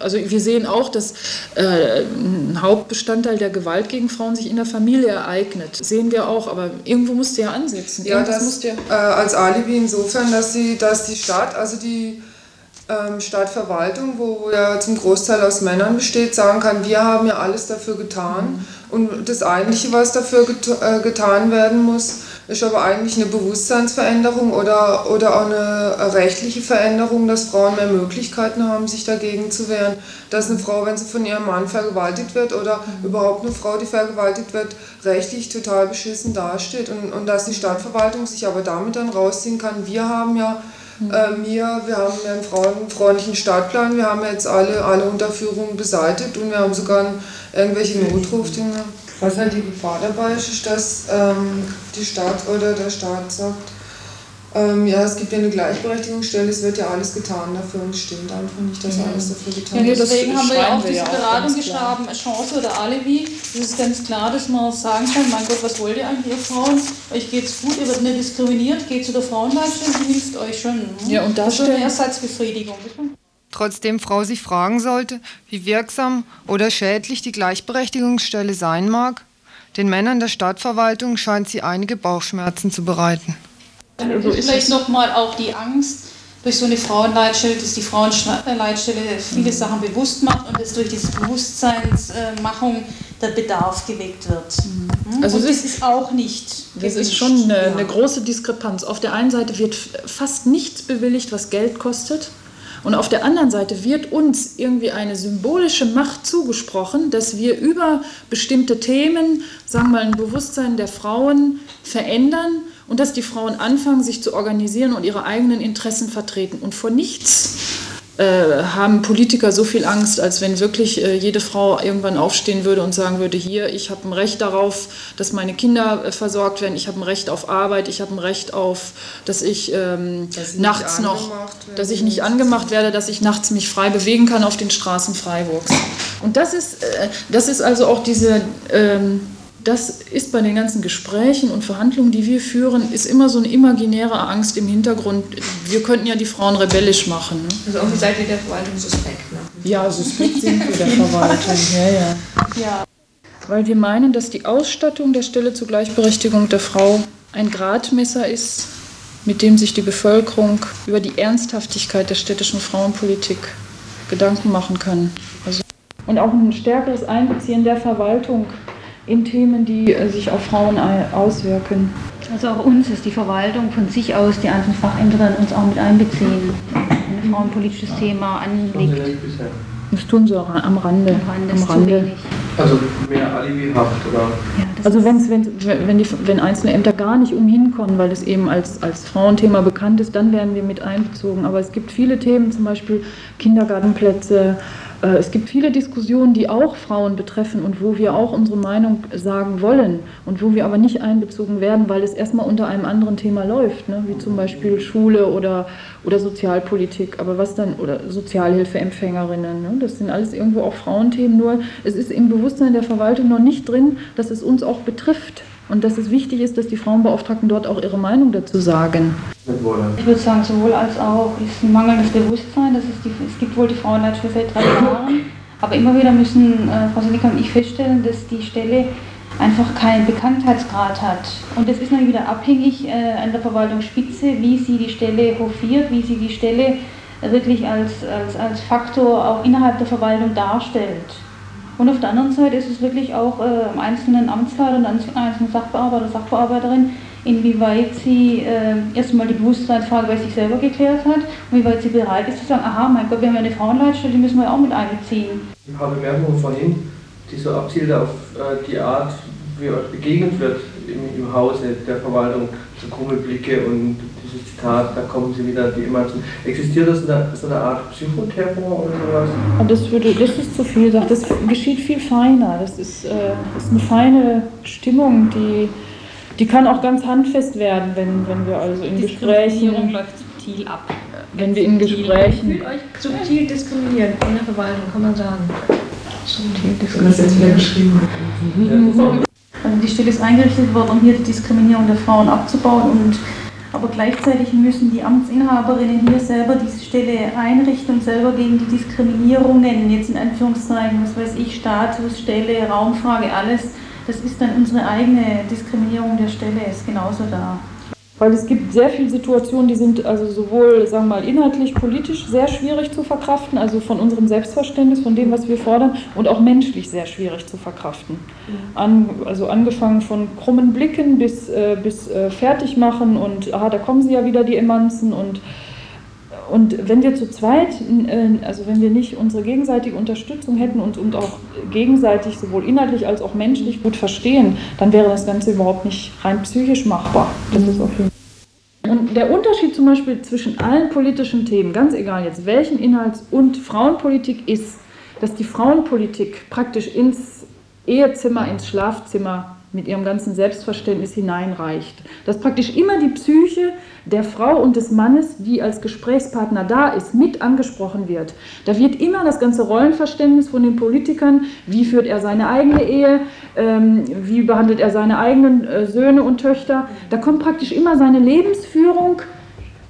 Also wir sehen auch, dass äh, ein Hauptbestandteil der Gewalt gegen Frauen sich in der Familie ereignet. Sehen wir auch, aber irgendwo musst du ja ansetzen. Ja, das ja äh, als Alibi insofern, dass, sie, dass die Stadt, also die ähm, Stadtverwaltung, wo, wo ja zum Großteil aus Männern besteht, sagen kann, wir haben ja alles dafür getan. Mhm. Und das Eigentliche, was dafür get äh, getan werden muss, ist aber eigentlich eine Bewusstseinsveränderung oder, oder auch eine rechtliche Veränderung, dass Frauen mehr Möglichkeiten haben, sich dagegen zu wehren. Dass eine Frau, wenn sie von ihrem Mann vergewaltigt wird oder mhm. überhaupt eine Frau, die vergewaltigt wird, rechtlich total beschissen dasteht und, und dass die Stadtverwaltung sich aber damit dann rausziehen kann. Wir haben ja mhm. äh, wir, wir haben einen frauenfreundlichen Stadtplan, wir haben jetzt alle, alle Unterführungen beseitigt und wir haben sogar irgendwelche Notrufdinge. Was halt die Gefahr dabei ist, ist, dass ähm, die Stadt oder der Staat sagt, ähm, ja, es gibt ja eine Gleichberechtigungsstelle, es wird ja alles getan dafür und es stimmt einfach nicht, dass alles dafür getan ja, wird. Deswegen haben wir ja auch diese Beratung geschrieben, Chance oder Alibi. Es ist ganz klar, dass man sagen kann, mein Gott, was wollt ihr eigentlich, ihr Frauen? Euch geht's gut, ihr werdet nicht diskriminiert, geht zu der Frauenleitstelle, die hilft euch schon. Hm? Ja, und das ist eine Ersatzbefriedigung. Trotzdem Frau sich fragen sollte, wie wirksam oder schädlich die Gleichberechtigungsstelle sein mag, den Männern der Stadtverwaltung scheint sie einige Bauchschmerzen zu bereiten. Also ist vielleicht nochmal auch die Angst durch so eine Frauenleitstelle, dass die Frauenleitstelle viele Sachen bewusst macht und dass durch diese Bewusstseinsmachung der Bedarf geweckt wird. Mhm. Also und das ist auch nicht. Das ist schon eine, eine große Diskrepanz. Auf der einen Seite wird fast nichts bewilligt, was Geld kostet. Und auf der anderen Seite wird uns irgendwie eine symbolische Macht zugesprochen, dass wir über bestimmte Themen, sagen wir mal, ein Bewusstsein der Frauen verändern und dass die Frauen anfangen, sich zu organisieren und ihre eigenen Interessen vertreten. Und vor nichts haben Politiker so viel Angst, als wenn wirklich äh, jede Frau irgendwann aufstehen würde und sagen würde, hier, ich habe ein Recht darauf, dass meine Kinder äh, versorgt werden, ich habe ein Recht auf Arbeit, ich habe ein Recht auf, dass ich ähm, dass nachts noch, dass ich nicht angemacht werde, dass ich nachts mich frei bewegen kann auf den Straßen Freiburgs. Und das ist, äh, das ist also auch diese... Ähm, das ist bei den ganzen Gesprächen und Verhandlungen, die wir führen, ist immer so eine imaginäre Angst im Hintergrund. Wir könnten ja die Frauen rebellisch machen. Ne? Also irgendwie seid ihr der Verwaltung suspekt. Ne? Ja, suspekt sind wir der Verwaltung. Ja, ja. ja. Weil wir meinen, dass die Ausstattung der Stelle zur Gleichberechtigung der Frau ein Gradmesser ist, mit dem sich die Bevölkerung über die Ernsthaftigkeit der städtischen Frauenpolitik Gedanken machen kann. Also und auch ein stärkeres Einbeziehen der Verwaltung in Themen, die äh, sich auf Frauen auswirken. Also auch uns ist die Verwaltung von sich aus, die einzelnen Fachämter uns auch mit einbeziehen, wenn ein frauenpolitisches Thema anliegt. Das tun sie auch am Rande. Am Rande. Am Rande. Also mehr Alibihaft, oder? Ja, also wenn's, wenn, wenn, die, wenn einzelne Ämter gar nicht umhin kommen, weil es eben als, als Frauenthema bekannt ist, dann werden wir mit einbezogen. Aber es gibt viele Themen, zum Beispiel Kindergartenplätze, es gibt viele Diskussionen, die auch Frauen betreffen und wo wir auch unsere Meinung sagen wollen und wo wir aber nicht einbezogen werden, weil es erstmal unter einem anderen Thema läuft, ne? wie zum Beispiel Schule oder, oder Sozialpolitik, aber was dann, oder Sozialhilfeempfängerinnen. Ne? Das sind alles irgendwo auch Frauenthemen, nur es ist im Bewusstsein der Verwaltung noch nicht drin, dass es uns auch betrifft und dass es wichtig ist, dass die Frauenbeauftragten dort auch ihre Meinung dazu sagen. Ich würde sagen, sowohl als auch ist ein mangelndes Bewusstsein. Das ist die, es gibt wohl die Frauenleitstelle seit drei Jahren, aber immer wieder müssen äh, Frau Seneca und ich feststellen, dass die Stelle einfach keinen Bekanntheitsgrad hat. Und das ist dann wieder abhängig äh, an der Verwaltungsspitze, wie sie die Stelle hofiert, wie sie die Stelle wirklich als, als, als Faktor auch innerhalb der Verwaltung darstellt. Und auf der anderen Seite ist es wirklich auch äh, am einzelnen Amtsleiter und einzelnen Sachbearbeiter, Sachbearbeiterin, inwieweit sie äh, erstmal die Bewusstseinsfrage bei sich selber geklärt hat und wie weit sie bereit ist zu sagen, aha, mein Gott, wir haben ja eine Frauenleitstelle, die müssen wir auch mit einbeziehen. Ein paar Bemerkungen vorhin, die so abzielt auf äh, die Art, wie euch begegnet wird im, im Hause der Verwaltung, so krumme und dieses Zitat, da kommen sie wieder, die immer Existiert das eine, so eine Art Psychoterror oder sowas? Und das, würde, das ist zu viel, das geschieht viel feiner. Das ist, äh, das ist eine feine Stimmung, die, die kann auch ganz handfest werden, wenn, wenn wir also in Gesprächen. läuft subtil ab. Wenn wir in Gesprächen. Fühlt euch subtil diskriminiert in der Verwaltung, kann man sagen. Subtil diskriminiert. Das jetzt wieder geschrieben. Also die Stelle ist eingerichtet worden, um hier die Diskriminierung der Frauen abzubauen und aber gleichzeitig müssen die Amtsinhaberinnen hier selber diese Stelle einrichten und selber gegen die Diskriminierungen, jetzt in Anführungszeichen, was weiß ich, Status, Stelle, Raumfrage, alles, das ist dann unsere eigene Diskriminierung der Stelle, ist genauso da. Weil es gibt sehr viele Situationen, die sind also sowohl, sagen wir mal, inhaltlich, politisch sehr schwierig zu verkraften, also von unserem Selbstverständnis, von dem, was wir fordern, und auch menschlich sehr schwierig zu verkraften. An, also angefangen von krummen Blicken bis, äh, bis äh, Fertigmachen und, aha, da kommen sie ja wieder, die Emanzen und und wenn wir zu zweit, äh, also wenn wir nicht unsere gegenseitige Unterstützung hätten und, und auch gegenseitig sowohl inhaltlich als auch menschlich gut verstehen, dann wäre das Ganze überhaupt nicht rein psychisch machbar. Das ist auf jeden Fall. Und der Unterschied zum Beispiel zwischen allen politischen Themen, ganz egal jetzt welchen Inhalts und Frauenpolitik, ist, dass die Frauenpolitik praktisch ins Ehezimmer, ins Schlafzimmer mit ihrem ganzen Selbstverständnis hineinreicht. Dass praktisch immer die Psyche der Frau und des Mannes, die als Gesprächspartner da ist, mit angesprochen wird. Da wird immer das ganze Rollenverständnis von den Politikern, wie führt er seine eigene Ehe, ähm, wie behandelt er seine eigenen äh, Söhne und Töchter, da kommt praktisch immer seine Lebensführung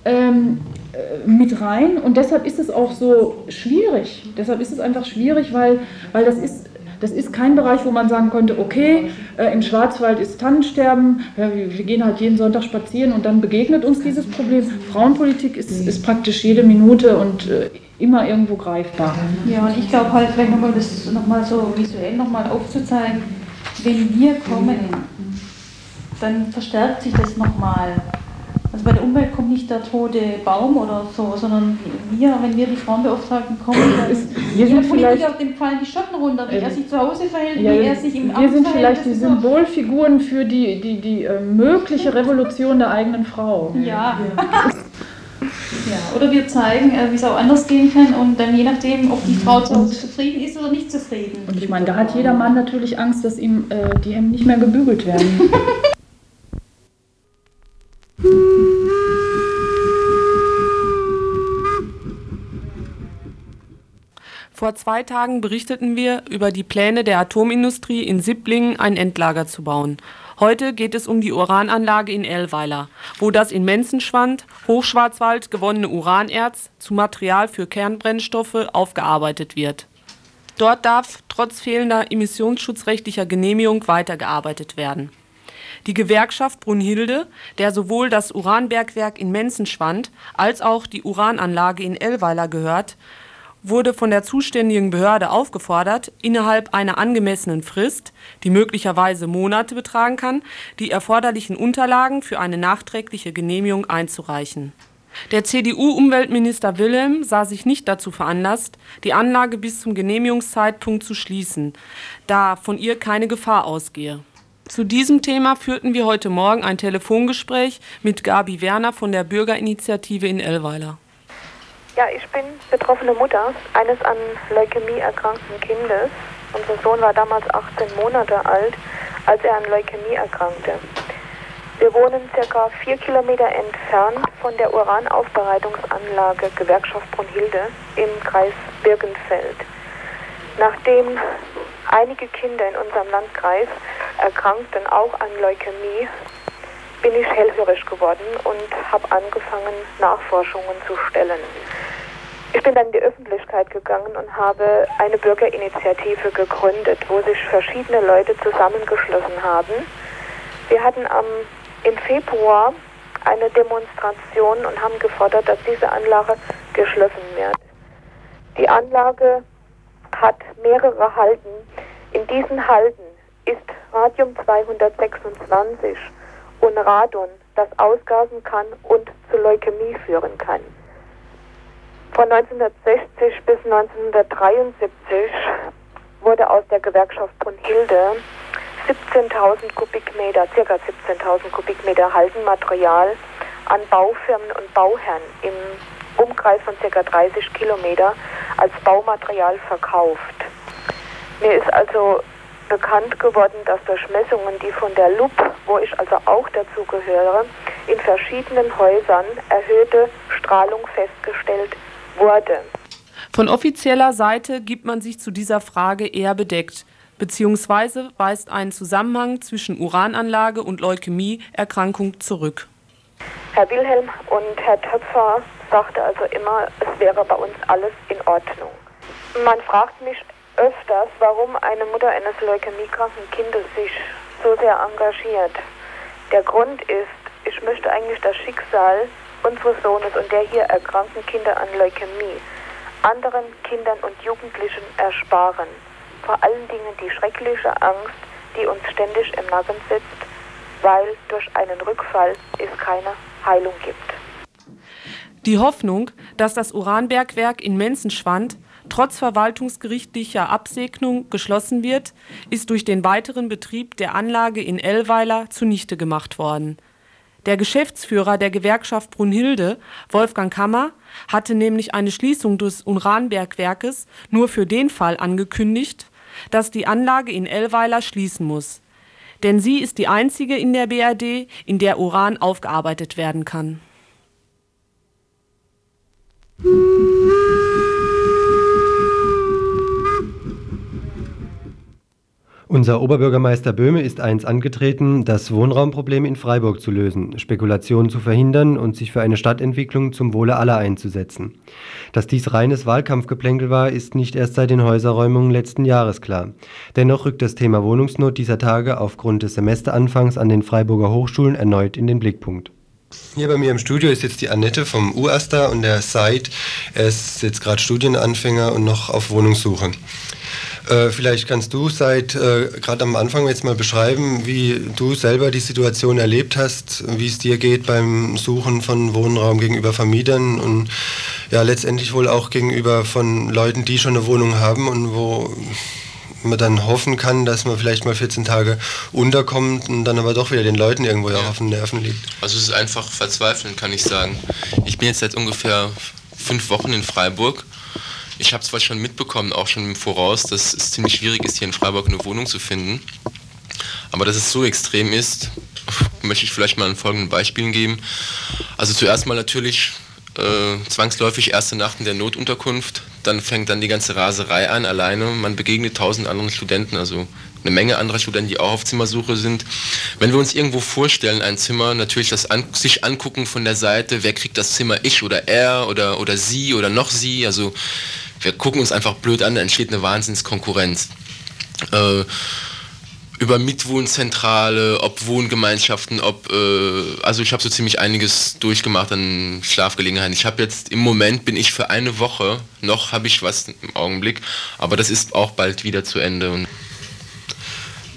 ähm, äh, mit rein und deshalb ist es auch so schwierig. Deshalb ist es einfach schwierig, weil, weil das ist das ist kein Bereich, wo man sagen könnte, okay, äh, im Schwarzwald ist Tannensterben, ja, wir, wir, gehen halt jeden Sonntag spazieren und dann begegnet uns dieses Problem. Frauenpolitik ist, ist praktisch jede Minute und äh, immer irgendwo greifbar. Ja, und ich glaube halt, vielleicht nochmal das nochmal so visuell nochmal aufzuzeigen, wenn wir kommen, dann verstärkt sich das nochmal. Also bei der Umwelt kommt nicht der tote Baum oder so, sondern wir, wenn wir die Frauenbeauftragten kommen, [clears throat] dann ist jeder Politiker, dem fallen die Schotten runter, wie äh, er sich zu Hause verhält, ja, wie er sich im Wir Amt sind vielleicht die Symbolfiguren für die, die, die äh, mögliche Revolution der eigenen Frau. Ja. Ja, oder wir zeigen, äh, wie es auch anders gehen kann und dann je nachdem, ob die Frau zu Hause zufrieden ist oder nicht zufrieden. Und ich meine, da hat jeder Mann natürlich Angst, dass ihm äh, die Hemden nicht mehr gebügelt werden. [laughs] Vor zwei Tagen berichteten wir über die Pläne der Atomindustrie in Sibblingen ein Endlager zu bauen. Heute geht es um die Urananlage in Ellweiler, wo das in Menzenschwand, Hochschwarzwald gewonnene Uranerz zu Material für Kernbrennstoffe aufgearbeitet wird. Dort darf trotz fehlender emissionsschutzrechtlicher Genehmigung weitergearbeitet werden. Die Gewerkschaft Brunhilde, der sowohl das Uranbergwerk in Menzenschwand als auch die Urananlage in Ellweiler gehört, wurde von der zuständigen Behörde aufgefordert, innerhalb einer angemessenen Frist, die möglicherweise Monate betragen kann, die erforderlichen Unterlagen für eine nachträgliche Genehmigung einzureichen. Der CDU-Umweltminister Wilhelm sah sich nicht dazu veranlasst, die Anlage bis zum Genehmigungszeitpunkt zu schließen, da von ihr keine Gefahr ausgehe. Zu diesem Thema führten wir heute Morgen ein Telefongespräch mit Gabi Werner von der Bürgerinitiative in Ellweiler. Ja, ich bin betroffene Mutter eines an Leukämie erkrankten Kindes. Unser Sohn war damals 18 Monate alt, als er an Leukämie erkrankte. Wir wohnen circa vier Kilometer entfernt von der Uranaufbereitungsanlage Gewerkschaft Brunhilde im Kreis Birkenfeld. Nachdem einige Kinder in unserem Landkreis erkrankten auch an Leukämie, bin ich hellhörig geworden und habe angefangen, Nachforschungen zu stellen. Ich bin dann in die Öffentlichkeit gegangen und habe eine Bürgerinitiative gegründet, wo sich verschiedene Leute zusammengeschlossen haben. Wir hatten am, im Februar eine Demonstration und haben gefordert, dass diese Anlage geschlossen wird. Die Anlage hat mehrere Halden. In diesen Halden ist Radium 226 und Radon, das ausgasen kann und zu Leukämie führen kann. Von 1960 bis 1973 wurde aus der Gewerkschaft Brunhilde 17.000 Kubikmeter, circa 17.000 Kubikmeter Haldenmaterial an Baufirmen und Bauherren im Umkreis von circa 30 Kilometer als Baumaterial verkauft. Mir ist also bekannt geworden, dass durch Messungen, die von der LUP, wo ich also auch dazu gehöre, in verschiedenen Häusern erhöhte Strahlung festgestellt wurde. Von offizieller Seite gibt man sich zu dieser Frage eher bedeckt, beziehungsweise weist einen Zusammenhang zwischen Urananlage und Leukämieerkrankung zurück. Herr Wilhelm und Herr Töpfer sagte also immer, es wäre bei uns alles in Ordnung. Man fragt mich öfters, warum eine Mutter eines leukämiekranken Kindes sich so sehr engagiert. Der Grund ist, ich möchte eigentlich das Schicksal unseres Sohnes und der hier erkrankten Kinder an Leukämie anderen Kindern und Jugendlichen ersparen. Vor allen Dingen die schreckliche Angst, die uns ständig im Nacken sitzt, weil durch einen Rückfall es keine Heilung gibt. Die Hoffnung, dass das Uranbergwerk in Menzenschwand trotz verwaltungsgerichtlicher Absegnung geschlossen wird, ist durch den weiteren Betrieb der Anlage in Ellweiler zunichte gemacht worden. Der Geschäftsführer der Gewerkschaft Brunhilde, Wolfgang Kammer, hatte nämlich eine Schließung des Uranbergwerkes nur für den Fall angekündigt, dass die Anlage in Ellweiler schließen muss. Denn sie ist die einzige in der BRD, in der Uran aufgearbeitet werden kann. Unser Oberbürgermeister Böhme ist einst angetreten, das Wohnraumproblem in Freiburg zu lösen, Spekulationen zu verhindern und sich für eine Stadtentwicklung zum Wohle aller einzusetzen. Dass dies reines Wahlkampfgeplänkel war, ist nicht erst seit den Häuserräumungen letzten Jahres klar. Dennoch rückt das Thema Wohnungsnot dieser Tage aufgrund des Semesteranfangs an den Freiburger Hochschulen erneut in den Blickpunkt. Hier bei mir im Studio ist jetzt die Annette vom UASTA und der Said. Er ist jetzt gerade Studienanfänger und noch auf Wohnungssuche. Äh, vielleicht kannst du seit äh, gerade am Anfang jetzt mal beschreiben, wie du selber die Situation erlebt hast, wie es dir geht beim Suchen von Wohnraum gegenüber Vermietern und ja letztendlich wohl auch gegenüber von Leuten, die schon eine Wohnung haben und wo man dann hoffen kann, dass man vielleicht mal 14 Tage unterkommt und dann aber doch wieder den Leuten irgendwo ja. auf den Nerven liegt. Also es ist einfach verzweifeln, kann ich sagen. Ich bin jetzt seit ungefähr fünf Wochen in Freiburg ich habe zwar schon mitbekommen, auch schon im Voraus, dass es ziemlich schwierig ist, hier in Freiburg eine Wohnung zu finden. Aber dass es so extrem ist, [laughs] möchte ich vielleicht mal an folgenden Beispielen geben. Also zuerst mal natürlich äh, zwangsläufig erste Nacht in der Notunterkunft, dann fängt dann die ganze Raserei an, alleine. Man begegnet tausend anderen Studenten, also eine Menge anderer Studenten, die auch auf Zimmersuche sind. Wenn wir uns irgendwo vorstellen, ein Zimmer, natürlich das an, sich angucken von der Seite, wer kriegt das Zimmer, ich oder er oder, oder sie oder noch sie, also wir gucken uns einfach blöd an, da entsteht eine Wahnsinnskonkurrenz. Äh, über Mitwohnzentrale, ob Wohngemeinschaften, ob äh, also ich habe so ziemlich einiges durchgemacht an Schlafgelegenheiten. Ich habe jetzt im Moment bin ich für eine Woche noch habe ich was im Augenblick, aber das ist auch bald wieder zu Ende. Und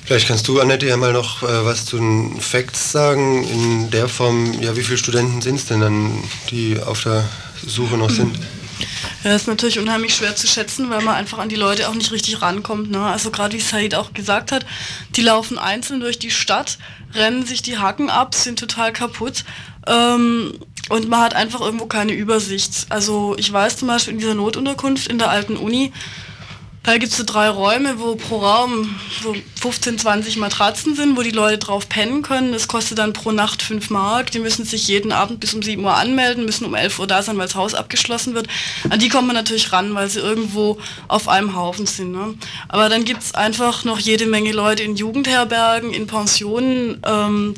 Vielleicht kannst du, Annette, ja mal noch äh, was zu den Facts sagen, in der Form, ja, wie viele Studenten sind es denn dann, die auf der Suche noch sind? [clears throat] Ja, ist natürlich unheimlich schwer zu schätzen, weil man einfach an die Leute auch nicht richtig rankommt. Ne? Also gerade wie Said auch gesagt hat, die laufen einzeln durch die Stadt, rennen sich die Hacken ab, sind total kaputt. Ähm, und man hat einfach irgendwo keine Übersicht. Also ich weiß zum Beispiel in dieser Notunterkunft in der alten Uni, da gibt es so drei Räume, wo pro Raum so 15, 20 Matratzen sind, wo die Leute drauf pennen können. Das kostet dann pro Nacht 5 Mark. Die müssen sich jeden Abend bis um 7 Uhr anmelden, müssen um 11 Uhr da sein, weil das Haus abgeschlossen wird. An die kommt man natürlich ran, weil sie irgendwo auf einem Haufen sind. Ne? Aber dann gibt es einfach noch jede Menge Leute in Jugendherbergen, in Pensionen. Ähm,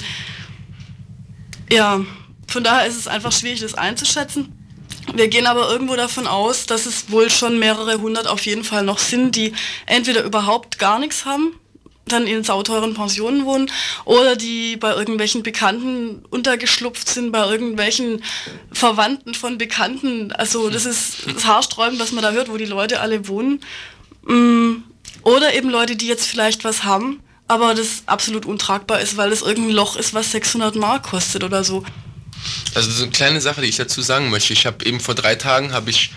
ja, von daher ist es einfach schwierig, das einzuschätzen. Wir gehen aber irgendwo davon aus, dass es wohl schon mehrere hundert auf jeden Fall noch sind, die entweder überhaupt gar nichts haben, dann in sauteuren Pensionen wohnen oder die bei irgendwelchen Bekannten untergeschlupft sind, bei irgendwelchen Verwandten von Bekannten. Also das ist das haarsträubend, was man da hört, wo die Leute alle wohnen. Mm, oder eben Leute, die jetzt vielleicht was haben, aber das absolut untragbar ist, weil das irgendein Loch ist, was 600 Mark kostet oder so. Also so eine kleine Sache, die ich dazu sagen möchte. Ich habe eben vor drei Tagen habe ich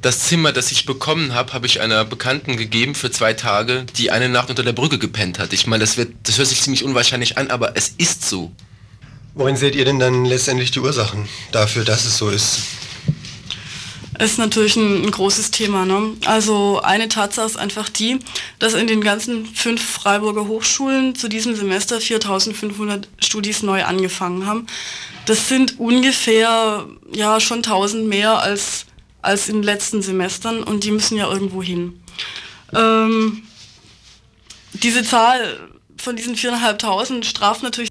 Das Zimmer, das ich bekommen habe, habe ich einer Bekannten gegeben für zwei Tage, die eine Nacht unter der Brücke gepennt hat. Ich meine, das, wird, das hört sich ziemlich unwahrscheinlich an, aber es ist so. Worin seht ihr denn dann letztendlich die Ursachen dafür, dass es so ist? ist natürlich ein, ein großes Thema. Ne? Also eine Tatsache ist einfach die, dass in den ganzen fünf Freiburger Hochschulen zu diesem Semester 4500 Studis neu angefangen haben. Das sind ungefähr ja schon 1000 mehr als, als in den letzten Semestern und die müssen ja irgendwo hin. Ähm, diese Zahl von diesen 4.500 straft natürlich